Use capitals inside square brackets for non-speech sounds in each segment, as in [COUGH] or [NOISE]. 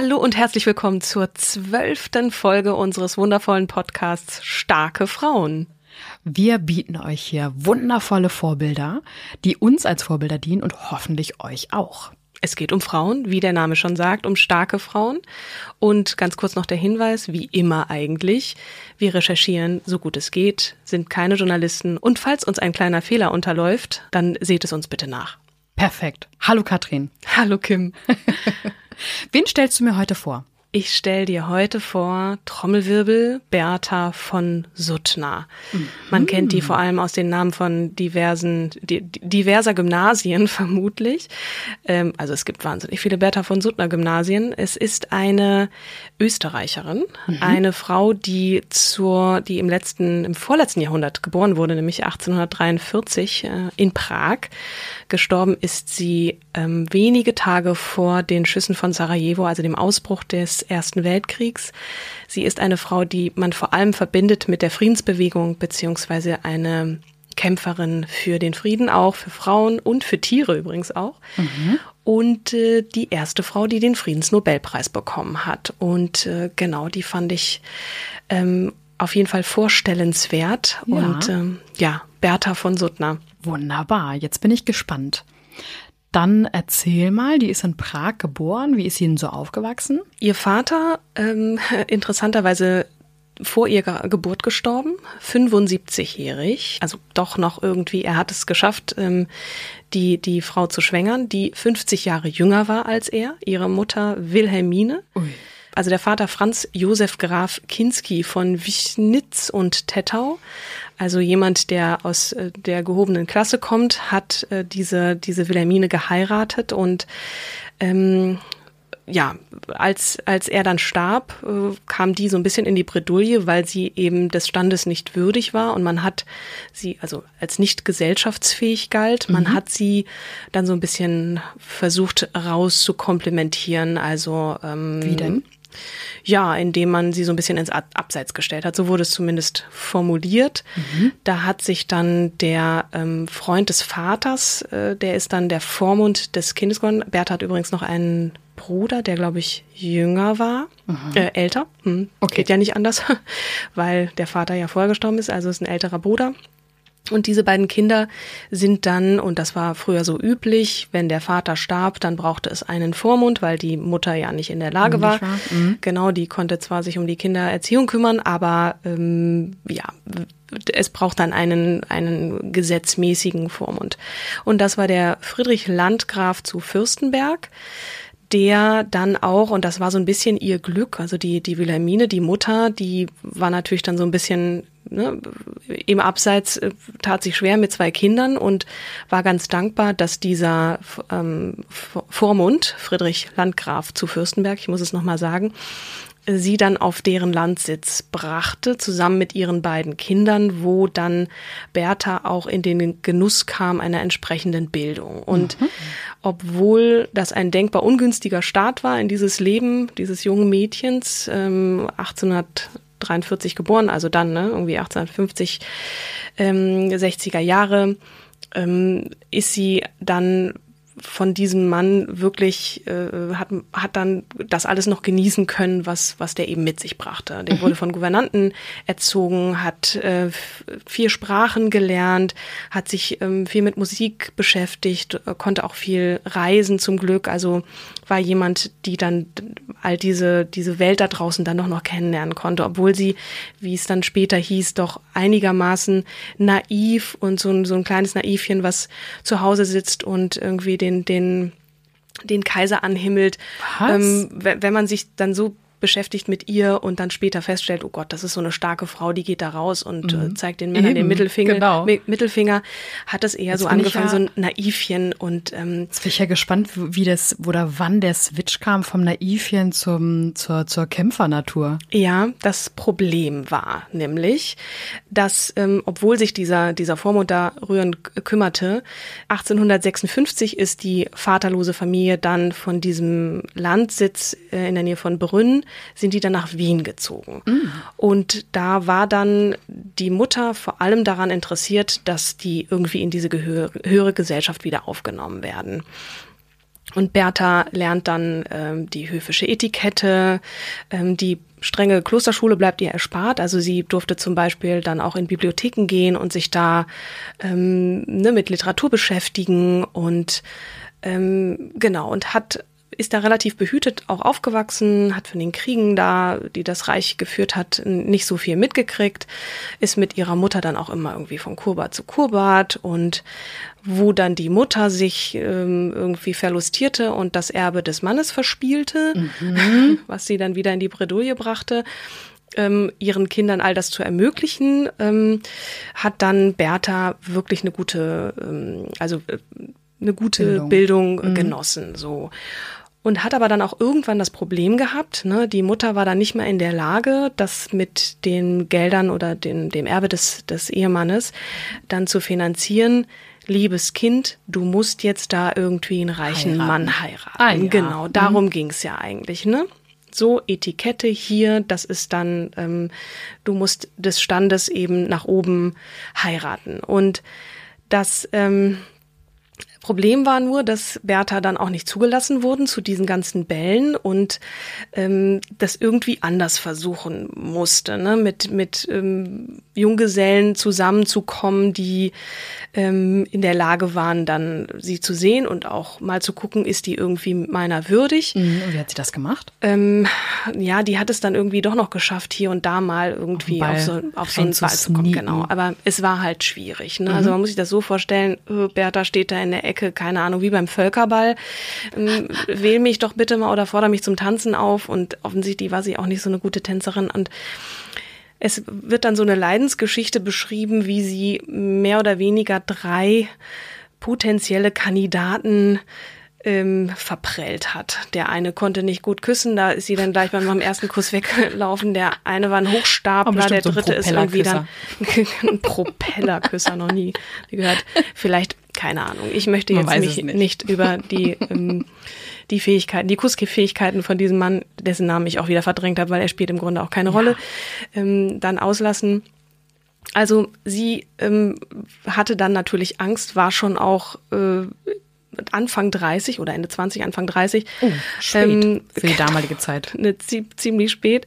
Hallo und herzlich willkommen zur zwölften Folge unseres wundervollen Podcasts Starke Frauen. Wir bieten euch hier wundervolle Vorbilder, die uns als Vorbilder dienen und hoffentlich euch auch. Es geht um Frauen, wie der Name schon sagt, um starke Frauen. Und ganz kurz noch der Hinweis, wie immer eigentlich, wir recherchieren so gut es geht, sind keine Journalisten und falls uns ein kleiner Fehler unterläuft, dann seht es uns bitte nach. Perfekt. Hallo Katrin. Hallo Kim. [LAUGHS] Wen stellst du mir heute vor? Ich stelle dir heute vor Trommelwirbel Bertha von Suttner. Mhm. Man kennt die vor allem aus den Namen von diversen, diverser Gymnasien [LAUGHS] vermutlich. Ähm, also es gibt wahnsinnig viele Bertha von Suttner Gymnasien. Es ist eine Österreicherin, mhm. eine Frau, die zur, die im letzten, im vorletzten Jahrhundert geboren wurde, nämlich 1843 äh, in Prag. Gestorben ist sie ähm, wenige Tage vor den Schüssen von Sarajevo, also dem Ausbruch des Ersten Weltkriegs. Sie ist eine Frau, die man vor allem verbindet mit der Friedensbewegung beziehungsweise eine Kämpferin für den Frieden auch, für Frauen und für Tiere übrigens auch. Mhm. Und äh, die erste Frau, die den Friedensnobelpreis bekommen hat. Und äh, genau, die fand ich ähm, auf jeden Fall vorstellenswert. Ja. Und ähm, ja, Bertha von Suttner. Wunderbar, jetzt bin ich gespannt. Dann erzähl mal, die ist in Prag geboren. Wie ist sie denn so aufgewachsen? Ihr Vater, ähm, [LAUGHS] interessanterweise vor ihrer Geburt gestorben, 75-jährig, also doch noch irgendwie, er hat es geschafft, ähm, die, die Frau zu schwängern, die 50 Jahre jünger war als er, ihre Mutter Wilhelmine. Ui. Also der Vater Franz Josef Graf Kinski von Wischnitz und Tettau also jemand, der aus äh, der gehobenen Klasse kommt, hat äh, diese, diese Wilhelmine geheiratet und ähm, ja, als, als er dann starb, äh, kam die so ein bisschen in die Bredouille, weil sie eben des Standes nicht würdig war und man hat sie, also als nicht gesellschaftsfähig galt, man mhm. hat sie dann so ein bisschen versucht raus zu komplementieren. Also ähm, Wie denn? Ja, indem man sie so ein bisschen ins Abseits gestellt hat. So wurde es zumindest formuliert. Mhm. Da hat sich dann der ähm, Freund des Vaters, äh, der ist dann der Vormund des Kindes geworden. Bertha hat übrigens noch einen Bruder, der glaube ich jünger war, äh, älter. Hm, okay. Geht ja nicht anders, [LAUGHS] weil der Vater ja vorher gestorben ist, also ist ein älterer Bruder. Und diese beiden Kinder sind dann, und das war früher so üblich, wenn der Vater starb, dann brauchte es einen Vormund, weil die Mutter ja nicht in der Lage war. Mhm. Genau, die konnte zwar sich um die Kindererziehung kümmern, aber ähm, ja, es braucht dann einen, einen gesetzmäßigen Vormund. Und das war der Friedrich Landgraf zu Fürstenberg der dann auch, und das war so ein bisschen ihr Glück, also die, die Wilhelmine, die Mutter, die war natürlich dann so ein bisschen ne, im Abseits äh, tat sich schwer mit zwei Kindern und war ganz dankbar, dass dieser ähm, Vormund, Friedrich Landgraf zu Fürstenberg, ich muss es nochmal sagen, sie dann auf deren Landsitz brachte, zusammen mit ihren beiden Kindern, wo dann Bertha auch in den Genuss kam einer entsprechenden Bildung. Und mhm. obwohl das ein denkbar ungünstiger Start war in dieses Leben dieses jungen Mädchens, ähm, 1800 43 geboren, also dann, ne, irgendwie 1850, ähm, 60er Jahre, ähm, ist sie dann von diesem Mann wirklich äh, hat, hat dann das alles noch genießen können, was, was der eben mit sich brachte. Der mhm. wurde von Gouvernanten erzogen, hat äh, vier Sprachen gelernt, hat sich ähm, viel mit Musik beschäftigt, äh, konnte auch viel reisen zum Glück. Also war jemand, die dann all diese, diese Welt da draußen dann doch noch kennenlernen konnte, obwohl sie, wie es dann später hieß, doch einigermaßen naiv und so ein, so ein kleines Naivchen, was zu Hause sitzt und irgendwie den, den, den Kaiser anhimmelt. Ähm, wenn man sich dann so beschäftigt mit ihr und dann später feststellt, oh Gott, das ist so eine starke Frau, die geht da raus und äh, mhm. zeigt den Männern Eben, den Mittelfinger, genau. Mittelfinger, hat es eher Jetzt so angefangen, ja, so ein Naivchen und ähm, Jetzt bin ich ja gespannt, wie das oder wann der Switch kam vom Naivchen zum, zur, zur Kämpfernatur. Ja, das Problem war nämlich, dass, ähm, obwohl sich dieser, dieser Vormund da rührend kümmerte, 1856 ist die vaterlose Familie dann von diesem Landsitz äh, in der Nähe von Brünn sind die dann nach Wien gezogen. Mhm. Und da war dann die Mutter vor allem daran interessiert, dass die irgendwie in diese höhere Gesellschaft wieder aufgenommen werden. Und Bertha lernt dann ähm, die höfische Etikette, ähm, die strenge Klosterschule bleibt ihr erspart. Also sie durfte zum Beispiel dann auch in Bibliotheken gehen und sich da ähm, ne, mit Literatur beschäftigen und ähm, genau und hat ist da relativ behütet auch aufgewachsen, hat von den Kriegen da, die das Reich geführt hat, nicht so viel mitgekriegt, ist mit ihrer Mutter dann auch immer irgendwie von Kurbad zu Kurbad und wo dann die Mutter sich ähm, irgendwie verlustierte und das Erbe des Mannes verspielte, mhm. [LAUGHS] was sie dann wieder in die Bredouille brachte, ähm, ihren Kindern all das zu ermöglichen, ähm, hat dann Bertha wirklich eine gute, ähm, also äh, eine gute Bildung, Bildung mhm. genossen, so und hat aber dann auch irgendwann das Problem gehabt. Ne? Die Mutter war dann nicht mehr in der Lage, das mit den Geldern oder den, dem Erbe des, des Ehemannes dann zu finanzieren. Liebes Kind, du musst jetzt da irgendwie einen reichen heiraten. Mann heiraten. Ah, ja. Genau, darum mhm. ging's ja eigentlich, ne? So, Etikette hier, das ist dann, ähm, du musst des Standes eben nach oben heiraten. Und das, ähm, Problem war nur, dass Bertha dann auch nicht zugelassen wurden zu diesen ganzen Bällen und ähm, das irgendwie anders versuchen musste, ne? mit, mit ähm, Junggesellen zusammenzukommen, die ähm, in der Lage waren, dann sie zu sehen und auch mal zu gucken, ist die irgendwie meiner würdig. Mhm. Und wie hat sie das gemacht? Ähm, ja, die hat es dann irgendwie doch noch geschafft, hier und da mal irgendwie auf, so, auf so einen Ball zu kommen. Genau, aber es war halt schwierig. Ne? Also mhm. Also man muss sich das so vorstellen, äh, Bertha steht da in der Ecke, keine Ahnung, wie beim Völkerball. Ähm, wähl mich doch bitte mal oder fordere mich zum Tanzen auf. Und offensichtlich war sie auch nicht so eine gute Tänzerin. Und es wird dann so eine Leidensgeschichte beschrieben, wie sie mehr oder weniger drei potenzielle Kandidaten ähm, verprellt hat. Der eine konnte nicht gut küssen, da ist sie dann gleich beim ersten Kuss weggelaufen. Der eine war ein Hochstapler, der dritte so ist irgendwie dann [LAUGHS] ein Propellerküsser, noch nie gehört. Vielleicht, keine Ahnung. Ich möchte jetzt mich nicht. nicht. über die [LAUGHS] ähm, die Fähigkeiten, die Kussfähigkeiten von diesem Mann, dessen Namen ich auch wieder verdrängt habe, weil er spielt im Grunde auch keine ja. Rolle, ähm, dann auslassen. Also sie ähm, hatte dann natürlich Angst, war schon auch äh, Anfang 30 oder Ende 20, Anfang 30. Oh, spät ähm, für die [LAUGHS] damalige Zeit. Ne, ziemlich spät.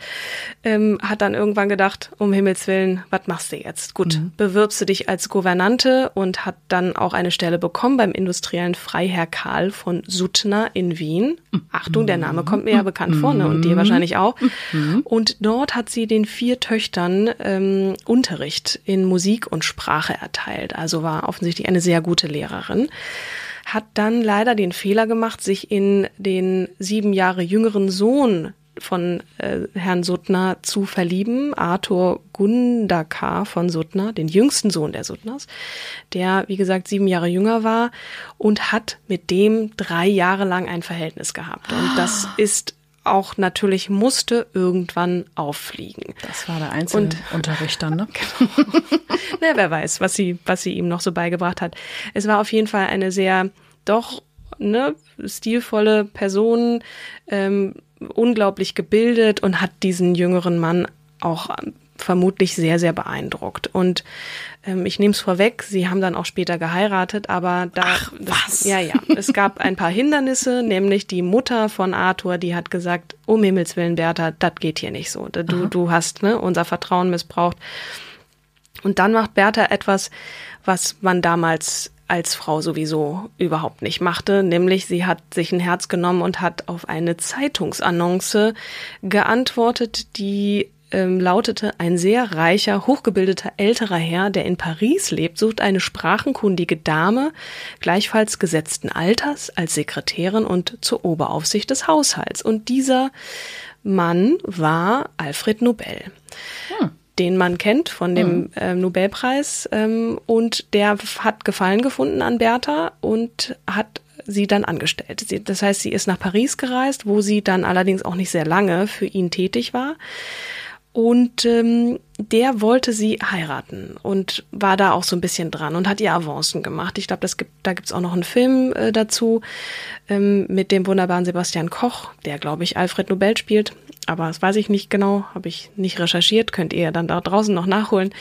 Ähm, hat dann irgendwann gedacht, um Himmels Willen, was machst du jetzt? Gut, mhm. bewirbst du dich als Gouvernante und hat dann auch eine Stelle bekommen beim industriellen Freiherr Karl von Suttner in Wien. Mhm. Achtung, der Name kommt mir ja bekannt mhm. vor ne? und dir wahrscheinlich auch. Mhm. Und dort hat sie den vier Töchtern ähm, Unterricht in Musik und Sprache erteilt. Also war offensichtlich eine sehr gute Lehrerin hat dann leider den Fehler gemacht, sich in den sieben Jahre jüngeren Sohn von äh, Herrn Suttner zu verlieben, Arthur Gundakar von Suttner, den jüngsten Sohn der Suttners, der, wie gesagt, sieben Jahre jünger war und hat mit dem drei Jahre lang ein Verhältnis gehabt. Und das ist auch natürlich musste irgendwann auffliegen. Das war der einzige und, Unterricht dann, ne? [LAUGHS] Genau. Na, wer weiß, was sie, was sie ihm noch so beigebracht hat. Es war auf jeden Fall eine sehr, doch, ne, stilvolle Person, ähm, unglaublich gebildet und hat diesen jüngeren Mann auch vermutlich sehr, sehr beeindruckt. Und ähm, ich nehme es vorweg, sie haben dann auch später geheiratet, aber da, Ach, was? ja, ja, es gab ein paar Hindernisse, nämlich die Mutter von Arthur, die hat gesagt, um Himmels Willen, Bertha, das geht hier nicht so. Du, du hast ne, unser Vertrauen missbraucht. Und dann macht Bertha etwas, was man damals als Frau sowieso überhaupt nicht machte, nämlich sie hat sich ein Herz genommen und hat auf eine Zeitungsannonce geantwortet, die ähm, lautete, ein sehr reicher, hochgebildeter älterer Herr, der in Paris lebt, sucht eine sprachenkundige Dame, gleichfalls gesetzten Alters, als Sekretärin und zur Oberaufsicht des Haushalts. Und dieser Mann war Alfred Nobel. Hm den man kennt von dem äh, Nobelpreis. Ähm, und der hat Gefallen gefunden an Bertha und hat sie dann angestellt. Sie, das heißt, sie ist nach Paris gereist, wo sie dann allerdings auch nicht sehr lange für ihn tätig war. Und ähm, der wollte sie heiraten und war da auch so ein bisschen dran und hat ihr Avancen gemacht. Ich glaube, gibt, da gibt's auch noch einen Film äh, dazu ähm, mit dem wunderbaren Sebastian Koch, der, glaube ich, Alfred Nobel spielt. Aber das weiß ich nicht genau, habe ich nicht recherchiert, könnt ihr dann da draußen noch nachholen.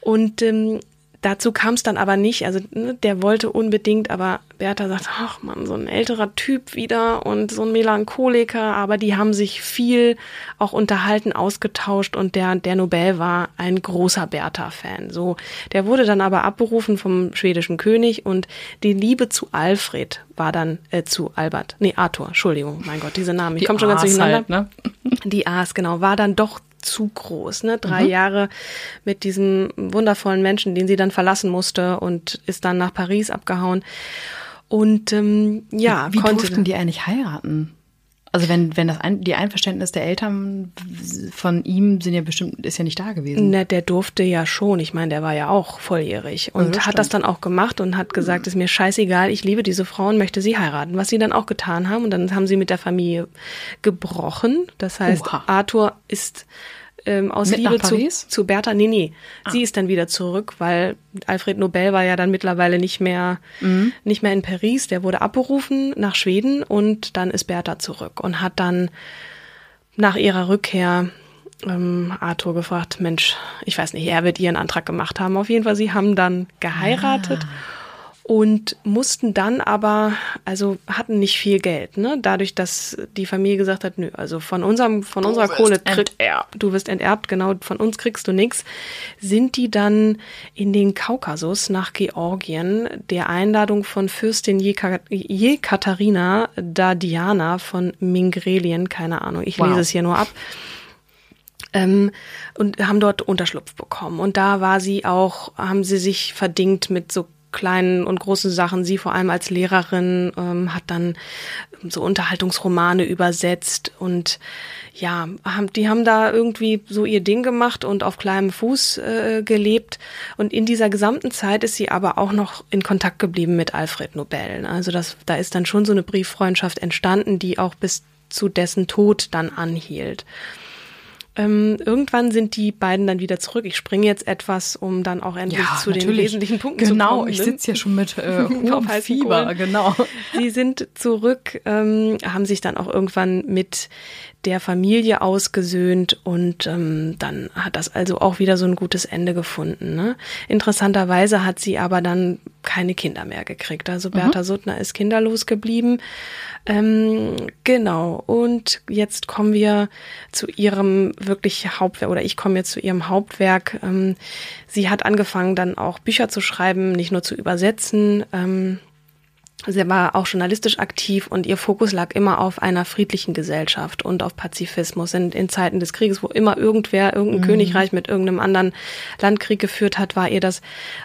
Und ähm, Dazu kam es dann aber nicht. Also ne, der wollte unbedingt, aber Bertha sagt, ach man, so ein älterer Typ wieder und so ein Melancholiker. Aber die haben sich viel auch unterhalten, ausgetauscht und der der Nobel war ein großer Bertha-Fan. So, der wurde dann aber abberufen vom schwedischen König und die Liebe zu Alfred war dann äh, zu Albert, nee Arthur, Entschuldigung, mein Gott, diese Namen, ich komme schon ganz durcheinander. Halt, ne? Die A's genau war dann doch zu groß. Ne? Drei mhm. Jahre mit diesem wundervollen Menschen, den sie dann verlassen musste und ist dann nach Paris abgehauen. Und ähm, ja, wie, wie konnte durften die eigentlich heiraten? Also wenn, wenn das ein, die Einverständnis der Eltern von ihm sind ja bestimmt, ist ja nicht da gewesen. Na, der durfte ja schon. Ich meine, der war ja auch volljährig und ja, hat das dann auch gemacht und hat gesagt, mhm. ist mir scheißegal, ich liebe diese Frau und möchte sie heiraten. Was sie dann auch getan haben und dann haben sie mit der Familie gebrochen. Das heißt, Oha. Arthur ist ähm, aus Mit Liebe zu, zu Bertha. Nee, nee. Ah. Sie ist dann wieder zurück, weil Alfred Nobel war ja dann mittlerweile nicht mehr, mhm. nicht mehr in Paris. Der wurde abberufen nach Schweden und dann ist Bertha zurück und hat dann nach ihrer Rückkehr ähm, Arthur gefragt, Mensch, ich weiß nicht, er wird ihren Antrag gemacht haben. Auf jeden Fall, sie haben dann geheiratet. Ah und mussten dann aber, also hatten nicht viel Geld, ne? Dadurch, dass die Familie gesagt hat, nö, also von unserem, von du unserer Kohle kriegst du wirst enterbt, genau, von uns kriegst du nix, sind die dann in den Kaukasus nach Georgien der Einladung von Fürstin Jekaterina Dadiana von Mingrelien, keine Ahnung, ich wow. lese es hier nur ab. Ähm, und haben dort Unterschlupf bekommen. Und da war sie auch, haben sie sich verdingt mit so kleinen und großen Sachen. Sie vor allem als Lehrerin ähm, hat dann so Unterhaltungsromane übersetzt und ja, haben, die haben da irgendwie so ihr Ding gemacht und auf kleinem Fuß äh, gelebt. Und in dieser gesamten Zeit ist sie aber auch noch in Kontakt geblieben mit Alfred Nobel. Also das, da ist dann schon so eine Brieffreundschaft entstanden, die auch bis zu dessen Tod dann anhielt. Ähm, irgendwann sind die beiden dann wieder zurück. Ich springe jetzt etwas, um dann auch endlich ja, zu natürlich. den wesentlichen Punkten genau, zu kommen. Genau, ich sitze ja schon mit äh, [LAUGHS] hohem Fieber, genau. Sie sind zurück, ähm, haben sich dann auch irgendwann mit der Familie ausgesöhnt und ähm, dann hat das also auch wieder so ein gutes Ende gefunden. Ne? Interessanterweise hat sie aber dann keine Kinder mehr gekriegt. Also Bertha mhm. Suttner ist kinderlos geblieben. Ähm, genau. Und jetzt kommen wir zu ihrem wirklich Hauptwerk, oder ich komme jetzt zu ihrem Hauptwerk. Ähm, sie hat angefangen, dann auch Bücher zu schreiben, nicht nur zu übersetzen. Ähm, Sie war auch journalistisch aktiv und ihr Fokus lag immer auf einer friedlichen Gesellschaft und auf Pazifismus. In, in Zeiten des Krieges, wo immer irgendwer, irgendein mhm. Königreich mit irgendeinem anderen Landkrieg geführt hat, war ihr das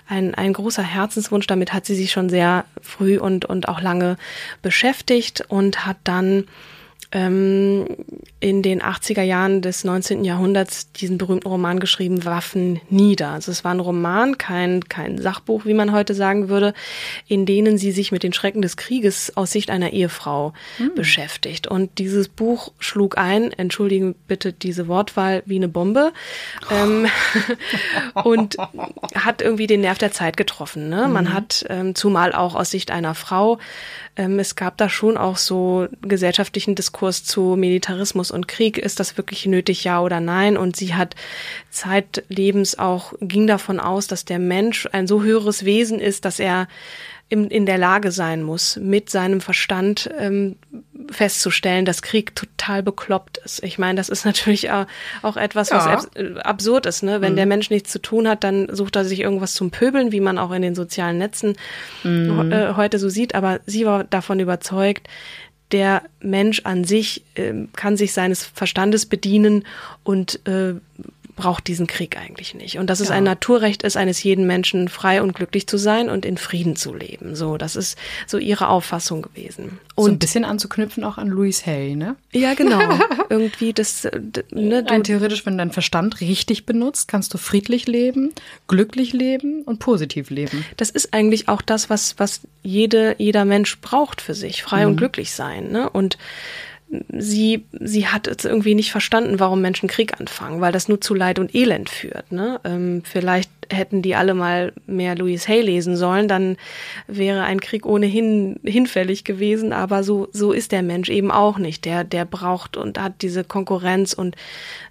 ein, ein großer Herzenswunsch. Damit hat sie sich schon sehr früh und, und auch lange beschäftigt und hat dann ähm, in den 80er Jahren des 19. Jahrhunderts diesen berühmten Roman geschrieben, Waffen nieder. Also es war ein Roman, kein, kein Sachbuch, wie man heute sagen würde, in denen sie sich mit den Schrecken des Krieges aus Sicht einer Ehefrau mhm. beschäftigt. Und dieses Buch schlug ein, entschuldigen bitte diese Wortwahl, wie eine Bombe. Ähm, [LAUGHS] und hat irgendwie den Nerv der Zeit getroffen. Ne? Man mhm. hat, ähm, zumal auch aus Sicht einer Frau, ähm, es gab da schon auch so gesellschaftlichen Diskurs Diskurs zu Militarismus und Krieg. Ist das wirklich nötig, ja oder nein? Und sie hat zeitlebens auch, ging davon aus, dass der Mensch ein so höheres Wesen ist, dass er in, in der Lage sein muss, mit seinem Verstand ähm, festzustellen, dass Krieg total bekloppt ist. Ich meine, das ist [LAUGHS] natürlich auch etwas, was ja. Äh, absurd ist. Ne? Wenn mhm. der Mensch nichts zu tun hat, dann sucht er sich irgendwas zum Pöbeln, wie man auch in den sozialen Netzen mhm. äh, heute so sieht. Aber sie war davon überzeugt, der Mensch an sich äh, kann sich seines Verstandes bedienen und äh, braucht diesen Krieg eigentlich nicht. Und dass es ja. ein Naturrecht ist, eines jeden Menschen frei und glücklich zu sein und in Frieden zu leben. So, das ist so ihre Auffassung gewesen. Und so ein bisschen anzuknüpfen auch an Louise Hay, ne? Ja, genau. [LAUGHS] Irgendwie das, äh, ne, Rein theoretisch, wenn du deinen Verstand richtig benutzt, kannst du friedlich leben, glücklich leben und positiv leben. Das ist eigentlich auch das, was, was jede, jeder Mensch braucht für sich, frei mhm. und glücklich sein, ne? Und sie, sie hat es irgendwie nicht verstanden, warum Menschen Krieg anfangen, weil das nur zu Leid und Elend führt. Ne? Ähm, vielleicht hätten die alle mal mehr Louise Hay lesen sollen, dann wäre ein Krieg ohnehin hinfällig gewesen, aber so, so ist der Mensch eben auch nicht. Der, der braucht und hat diese Konkurrenz und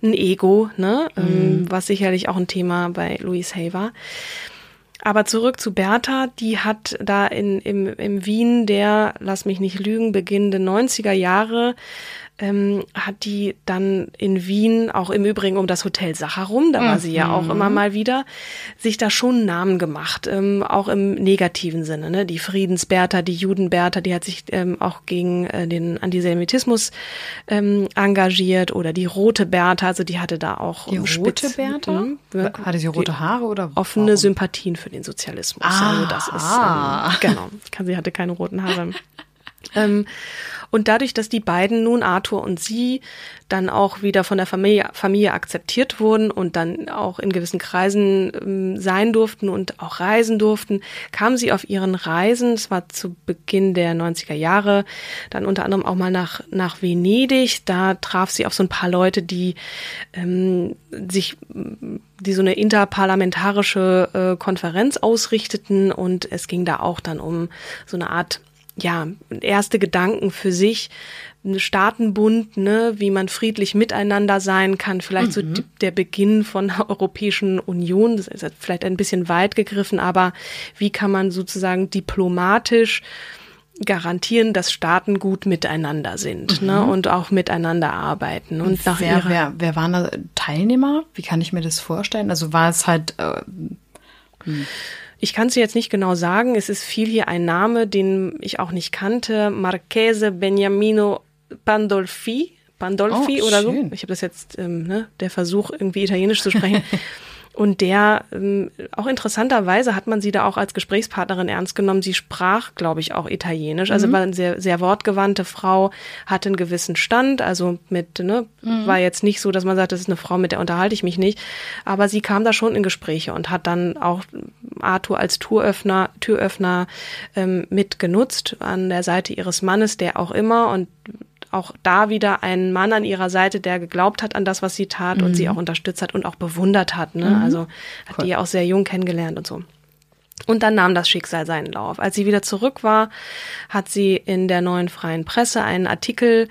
ein Ego, ne? Ähm, mhm. Ähm, was sicherlich auch ein Thema bei Louise Hay war. Aber zurück zu Bertha, die hat da in, im, im Wien der, lass mich nicht lügen, beginnende 90er Jahre ähm, hat die dann in Wien, auch im Übrigen um das Hotel Sacharum, da war mhm. sie ja auch immer mhm. mal wieder, sich da schon Namen gemacht, ähm, auch im negativen Sinne. Ne? Die Friedensbertha, die Judenbertha, die hat sich ähm, auch gegen äh, den Antisemitismus ähm, engagiert oder die rote Bertha, also die hatte da auch Die rote Bertha? Mh, hatte sie rote Haare oder? Offene warum? Sympathien für den Sozialismus. Ah, also das ist, ähm, genau, sie hatte keine roten Haare. [LAUGHS] ähm, und dadurch, dass die beiden nun, Arthur und sie, dann auch wieder von der Familie, Familie akzeptiert wurden und dann auch in gewissen Kreisen ähm, sein durften und auch reisen durften, kamen sie auf ihren Reisen, es war zu Beginn der 90er Jahre, dann unter anderem auch mal nach, nach Venedig. Da traf sie auf so ein paar Leute, die ähm, sich die so eine interparlamentarische äh, Konferenz ausrichteten und es ging da auch dann um so eine Art ja, erste Gedanken für sich, ein Staatenbund, ne, wie man friedlich miteinander sein kann, vielleicht mhm. so der Beginn von der Europäischen Union, das ist vielleicht ein bisschen weit gegriffen, aber wie kann man sozusagen diplomatisch garantieren, dass Staaten gut miteinander sind ne, mhm. ne, und auch miteinander arbeiten. Und, nach wer, wer, wer waren da Teilnehmer? Wie kann ich mir das vorstellen? Also war es halt äh, hm. Ich kann es jetzt nicht genau sagen. Es ist viel hier ein Name, den ich auch nicht kannte. Marchese Beniamino Pandolfi. Pandolfi oh, oder so. Ich habe das jetzt, ähm, ne, der Versuch, irgendwie Italienisch zu sprechen. [LAUGHS] Und der, ähm, auch interessanterweise hat man sie da auch als Gesprächspartnerin ernst genommen. Sie sprach, glaube ich, auch Italienisch. Also mhm. war eine sehr, sehr wortgewandte Frau, hatte einen gewissen Stand. Also mit, ne, mhm. war jetzt nicht so, dass man sagt, das ist eine Frau, mit der unterhalte ich mich nicht. Aber sie kam da schon in Gespräche und hat dann auch Arthur als Türöffner, Türöffner ähm, mitgenutzt an der Seite ihres Mannes, der auch immer und auch da wieder ein Mann an ihrer Seite, der geglaubt hat an das, was sie tat mhm. und sie mhm. auch unterstützt hat und auch bewundert hat. Ne? Mhm. Also hat cool. die auch sehr jung kennengelernt und so. Und dann nahm das Schicksal seinen Lauf. Als sie wieder zurück war, hat sie in der neuen freien Presse einen Artikel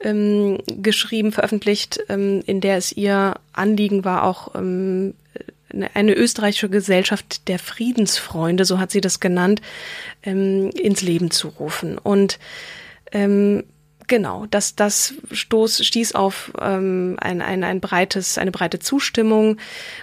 ähm, geschrieben, veröffentlicht, ähm, in der es ihr Anliegen war, auch ähm, eine österreichische Gesellschaft der Friedensfreunde, so hat sie das genannt, ähm, ins Leben zu rufen. Und ähm, Genau, das, das stoß, stieß auf ähm, ein, ein, ein breites, eine breite Zustimmung.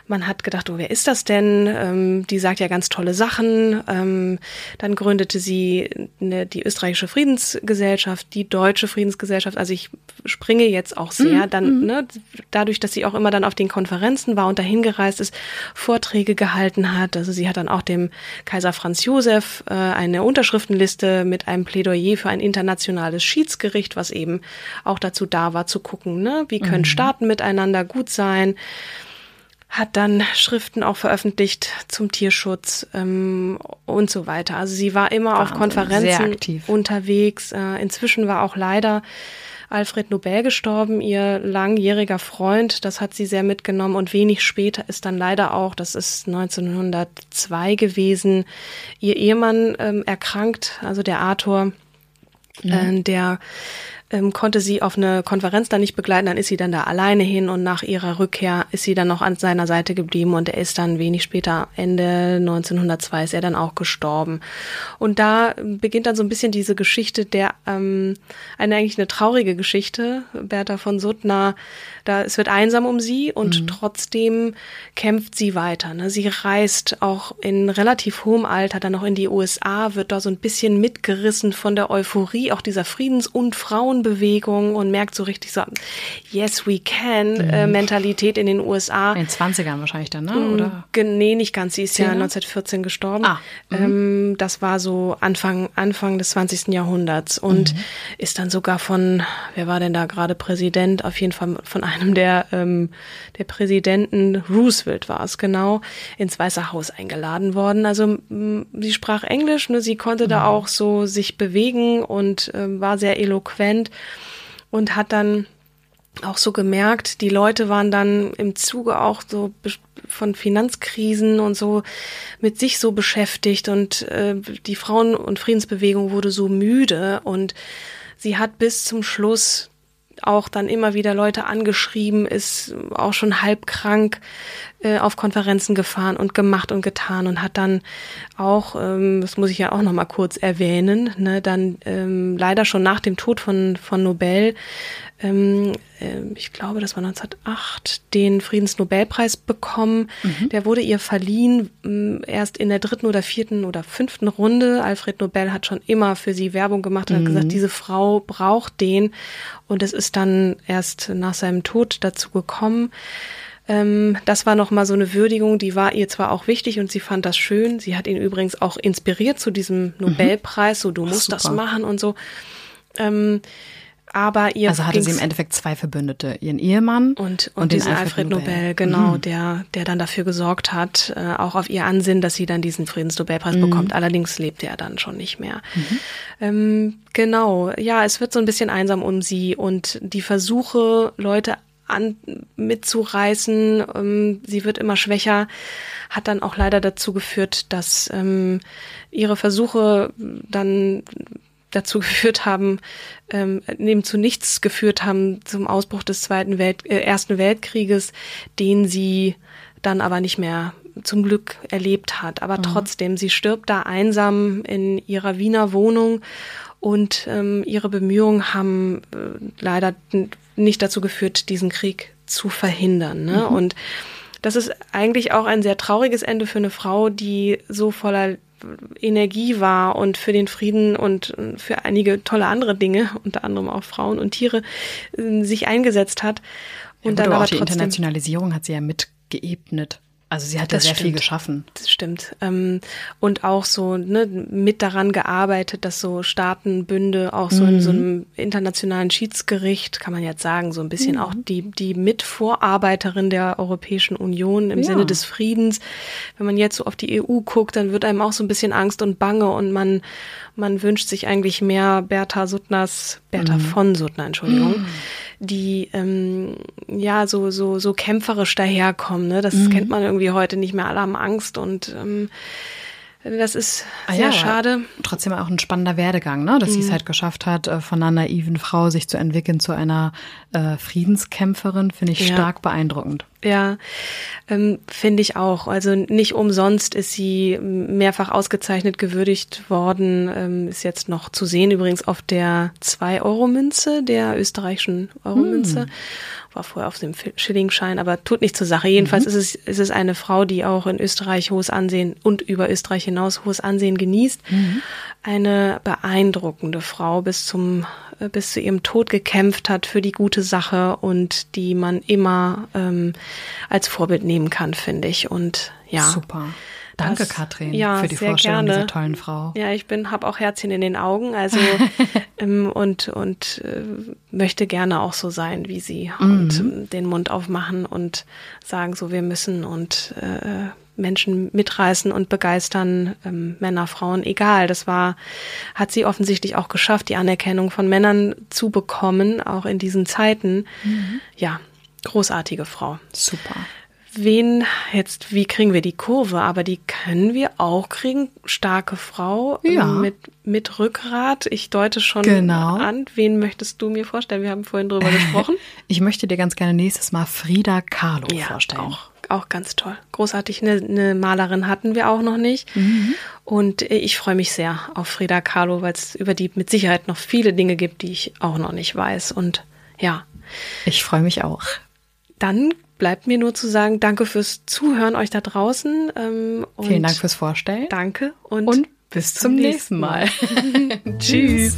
Man hat gedacht, oh, wer ist das denn? Ähm, die sagt ja ganz tolle Sachen. Ähm, dann gründete sie eine, die österreichische Friedensgesellschaft, die deutsche Friedensgesellschaft. Also ich springe jetzt auch sehr. Mhm. Dann, mhm. ne, dadurch, dass sie auch immer dann auf den Konferenzen war und dahin gereist ist, Vorträge gehalten hat. Also sie hat dann auch dem Kaiser Franz Josef äh, eine Unterschriftenliste mit einem Plädoyer für ein internationales Schiedsgericht was eben auch dazu da war, zu gucken, ne, wie können mhm. Staaten miteinander gut sein hat dann Schriften auch veröffentlicht zum Tierschutz ähm, und so weiter. Also sie war immer Wahnsinn, auf Konferenzen unterwegs. Äh, inzwischen war auch leider Alfred Nobel gestorben, ihr langjähriger Freund. Das hat sie sehr mitgenommen und wenig später ist dann leider auch, das ist 1902 gewesen, ihr Ehemann ähm, erkrankt, also der Arthur. Ja. Äh, der ähm, konnte sie auf eine Konferenz dann nicht begleiten, dann ist sie dann da alleine hin und nach ihrer Rückkehr ist sie dann noch an seiner Seite geblieben und er ist dann wenig später, Ende 1902, ist er dann auch gestorben. Und da beginnt dann so ein bisschen diese Geschichte der, ähm, eine eigentlich eine traurige Geschichte, Bertha von Suttner, da, es wird einsam um sie und mhm. trotzdem kämpft sie weiter. Ne? Sie reist auch in relativ hohem Alter dann noch in die USA, wird da so ein bisschen mitgerissen von der Euphorie auch dieser Friedens- und Frauenbewegung und merkt so richtig so, yes, we can, äh, mhm. äh, Mentalität in den USA. In den 20ern wahrscheinlich dann, ne? Mm, oder? Nee, nicht ganz. Sie ist ja 1914 gestorben. Ah. Mhm. Ähm, das war so Anfang, Anfang des 20. Jahrhunderts und mhm. ist dann sogar von, wer war denn da gerade Präsident? Auf jeden Fall von einem der, ähm, der Präsidenten, Roosevelt war es genau, ins Weiße Haus eingeladen worden. Also sie sprach Englisch, ne, sie konnte mhm. da auch so sich bewegen und äh, war sehr eloquent und hat dann auch so gemerkt, die Leute waren dann im Zuge auch so von Finanzkrisen und so mit sich so beschäftigt und äh, die Frauen- und Friedensbewegung wurde so müde und sie hat bis zum Schluss auch dann immer wieder Leute angeschrieben, ist auch schon halb krank äh, auf Konferenzen gefahren und gemacht und getan und hat dann auch, ähm, das muss ich ja auch noch mal kurz erwähnen, ne, dann ähm, leider schon nach dem Tod von von Nobel ähm, äh, ich glaube, das war 1908, den Friedensnobelpreis bekommen. Mhm. Der wurde ihr verliehen äh, erst in der dritten oder vierten oder fünften Runde. Alfred Nobel hat schon immer für sie Werbung gemacht und mhm. hat gesagt, diese Frau braucht den. Und es ist dann erst nach seinem Tod dazu gekommen. Ähm, das war nochmal so eine Würdigung, die war ihr zwar auch wichtig und sie fand das schön. Sie hat ihn übrigens auch inspiriert zu diesem mhm. Nobelpreis, so du musst Super. das machen und so. Ähm, aber ihr also hatte sie im Endeffekt zwei Verbündete, ihren Ehemann und, und, und diesen Alfred, Alfred Nobel, Nobel genau, mhm. der, der dann dafür gesorgt hat, äh, auch auf ihr Ansinnen, dass sie dann diesen Friedensnobelpreis mhm. bekommt. Allerdings lebte er dann schon nicht mehr. Mhm. Ähm, genau, ja, es wird so ein bisschen einsam um sie und die Versuche, Leute an, mitzureißen, ähm, sie wird immer schwächer, hat dann auch leider dazu geführt, dass ähm, ihre Versuche dann dazu [LAUGHS] geführt haben, ähm, neben zu nichts geführt haben zum Ausbruch des Zweiten Welt, äh, Ersten Weltkrieges, den sie dann aber nicht mehr zum Glück erlebt hat. Aber mhm. trotzdem, sie stirbt da einsam in ihrer Wiener Wohnung und ähm, ihre Bemühungen haben äh, leider nicht dazu geführt, diesen Krieg zu verhindern. Ne? Mhm. Und das ist eigentlich auch ein sehr trauriges Ende für eine Frau, die so voller Energie war und für den Frieden und für einige tolle andere Dinge, [LAUGHS] unter anderem auch Frauen und Tiere, äh, sich eingesetzt hat. Und ja, dann aber auch die trotzdem, Internationalisierung hat sie ja mitgeebnet. Also sie hat ja sehr stimmt. viel geschaffen. Das stimmt. Ähm, und auch so ne, mit daran gearbeitet, dass so Staatenbünde auch so mhm. in so einem internationalen Schiedsgericht, kann man jetzt sagen, so ein bisschen mhm. auch die, die Mitvorarbeiterin der Europäischen Union im ja. Sinne des Friedens. Wenn man jetzt so auf die EU guckt, dann wird einem auch so ein bisschen Angst und Bange und man, man wünscht sich eigentlich mehr Bertha Suttners, Bertha mhm. von Suttner, Entschuldigung mhm die ähm, ja so so so kämpferisch daherkommen. Ne? Das mhm. kennt man irgendwie heute nicht mehr. Alle haben Angst und ähm, das ist ah, sehr ja, schade. Trotzdem auch ein spannender Werdegang, ne? dass mhm. sie es halt geschafft hat, äh, von einer naiven Frau sich zu entwickeln zu einer äh, Friedenskämpferin, finde ich ja. stark beeindruckend. Ja, ähm, finde ich auch. Also nicht umsonst ist sie mehrfach ausgezeichnet gewürdigt worden. Ähm, ist jetzt noch zu sehen übrigens auf der 2-Euro-Münze, der österreichischen Euro-Münze. Hm war vorher auf dem Schillingschein, aber tut nicht zur Sache. Jedenfalls mhm. ist, es, ist es eine Frau, die auch in Österreich hohes Ansehen und über Österreich hinaus hohes Ansehen genießt. Mhm. Eine beeindruckende Frau bis zum bis zu ihrem Tod gekämpft hat für die gute Sache und die man immer ähm, als Vorbild nehmen kann, finde ich. Und ja. Super. Danke, das, Katrin, ja, für die Vorstellung gerne. dieser tollen Frau. Ja, ich bin, habe auch Herzchen in den Augen, also [LAUGHS] ähm, und und äh, möchte gerne auch so sein wie sie mhm. und ähm, den Mund aufmachen und sagen, so wir müssen und äh, Menschen mitreißen und begeistern, ähm, Männer, Frauen, egal. Das war, hat sie offensichtlich auch geschafft, die Anerkennung von Männern zu bekommen, auch in diesen Zeiten. Mhm. Ja, großartige Frau. Super. wen jetzt, wie kriegen wir die Kurve? Aber die können wir auch kriegen. Starke Frau Ja. mit, mit Rückgrat. Ich deute schon Genau. an. Wen möchtest du mir vorstellen? Wir haben vorhin drüber [LAUGHS] gesprochen. Ich möchte dir ganz gerne nächstes Mal Frida Kahlo vorstellen. Auch, auch ganz toll. Großartig. Eine, eine Malerin hatten wir auch noch nicht. Mhm. Und ich freue mich sehr auf Frida Kahlo, weil es über die mit Sicherheit noch viele Dinge gibt, die ich auch noch nicht weiß. Und ja, Ich freue mich auch. dann bleibt mir nur zu sagen, danke fürs Zuhören euch da draußen. Ähm, Vielen Dank fürs Vorstellen. Danke und, Und bis zum nächsten Mal. [LAUGHS] [LAUGHS] Tschüss.